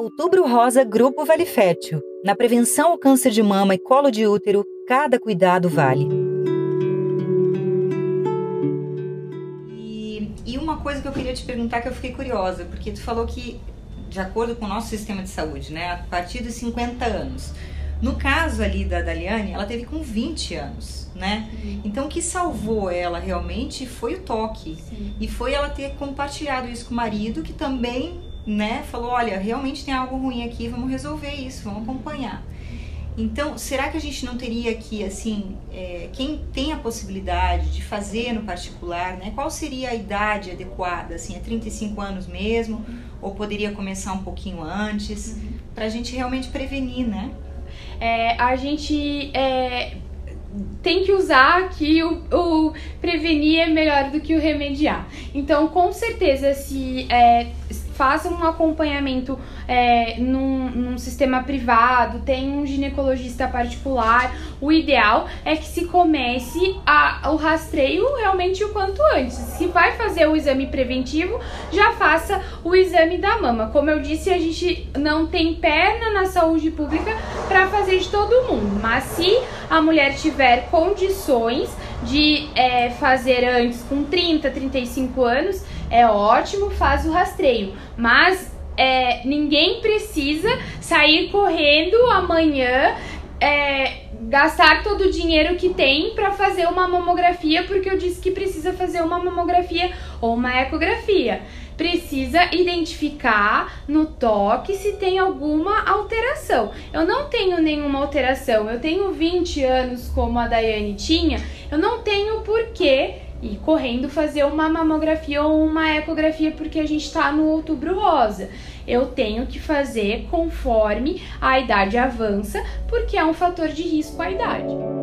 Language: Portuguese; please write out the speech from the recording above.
Outubro Rosa Grupo Vale Fértil. Na prevenção ao câncer de mama e colo de útero, cada cuidado vale. E, e uma coisa que eu queria te perguntar que eu fiquei curiosa, porque tu falou que, de acordo com o nosso sistema de saúde, né, a partir dos 50 anos. No caso ali da Daliane, ela teve com 20 anos, né? Uhum. Então o que salvou ela realmente foi o toque. Sim. E foi ela ter compartilhado isso com o marido, que também né, falou, olha, realmente tem algo ruim aqui, vamos resolver isso, vamos acompanhar. Então, será que a gente não teria aqui, assim, é, quem tem a possibilidade de fazer no particular, né? Qual seria a idade adequada? Assim, é 35 anos mesmo? Uhum. Ou poderia começar um pouquinho antes? Uhum. Para a gente realmente prevenir, né? É, a gente é, tem que usar que o, o, prevenir é melhor do que o remediar. Então, com certeza, se é, faça um acompanhamento é, num, num, sistema privado, tem um ginecologista particular. O ideal é que se comece a, o rastreio realmente o quanto antes. Se vai fazer o exame preventivo, já faça o exame da mama. Como eu disse, a gente não tem perna na saúde pública para fazer de todo mundo, mas se a mulher tiver condições de é, fazer antes com 30, 35 anos, é ótimo, faz o rastreio. Mas é, ninguém precisa sair correndo amanhã. É, gastar todo o dinheiro que tem para fazer uma mamografia, porque eu disse que precisa fazer uma mamografia ou uma ecografia. Precisa identificar no toque se tem alguma alteração. Eu não tenho nenhuma alteração, eu tenho 20 anos como a Daiane tinha, eu não tenho porquê e correndo fazer uma mamografia ou uma ecografia porque a gente está no outubro rosa. Eu tenho que fazer conforme a idade avança, porque é um fator de risco a idade.